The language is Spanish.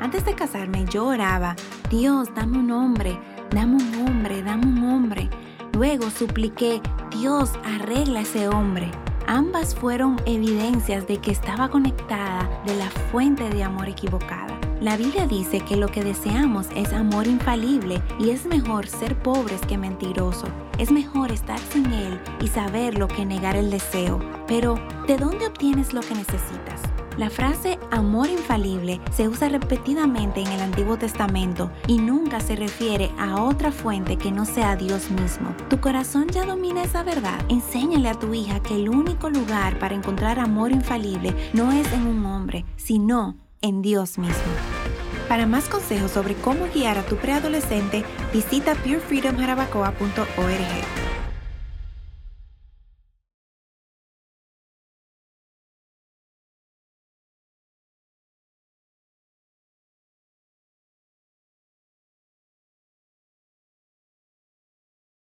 Antes de casarme yo oraba, Dios, dame un hombre, dame un hombre, dame un hombre. Luego supliqué, Dios, arregla ese hombre. Ambas fueron evidencias de que estaba conectada de la fuente de amor equivocada. La Biblia dice que lo que deseamos es amor infalible y es mejor ser pobres que mentirosos. Es mejor estar sin Él y saberlo que negar el deseo. Pero, ¿de dónde obtienes lo que necesitas? La frase amor infalible se usa repetidamente en el Antiguo Testamento y nunca se refiere a otra fuente que no sea Dios mismo. ¿Tu corazón ya domina esa verdad? Enséñale a tu hija que el único lugar para encontrar amor infalible no es en un hombre, sino en Dios mismo. Para más consejos sobre cómo guiar a tu preadolescente, visita purefreedomjarabacoa.org.